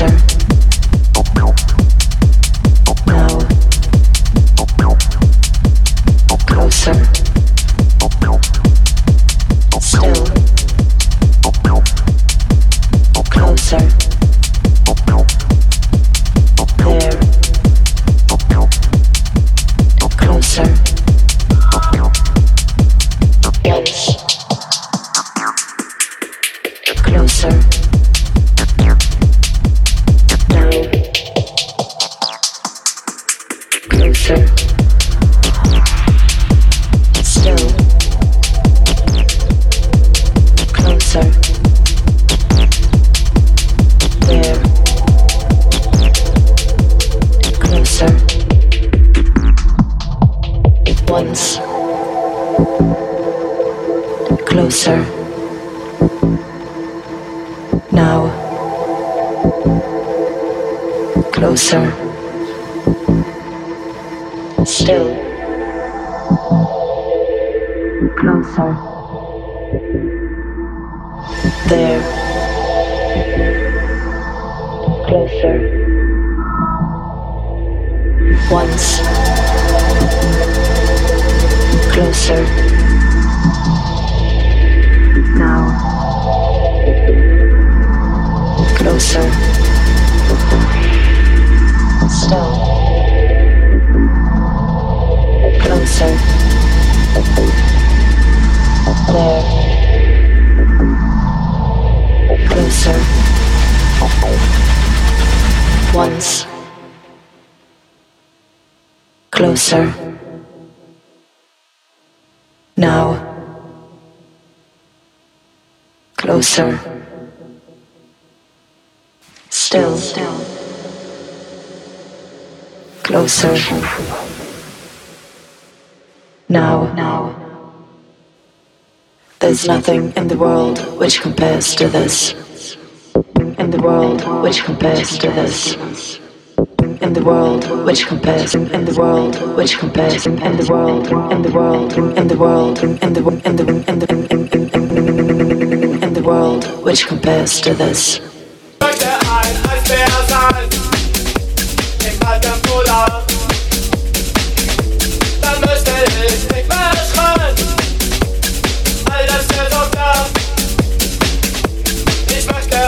answer. Closer, still. Closer. There, closer. Once closer, now closer. Still. Closer. There. Closer. Once. Closer. Now. Closer. Still. Closer. Now. Closer. Still. Closer. Now. Now. There's nothing in the world which compares to this. In the world which compares to this. In the world which compares in the world which compares in the world in the world in the world in the in the in the in the world which compares to this. ich möchte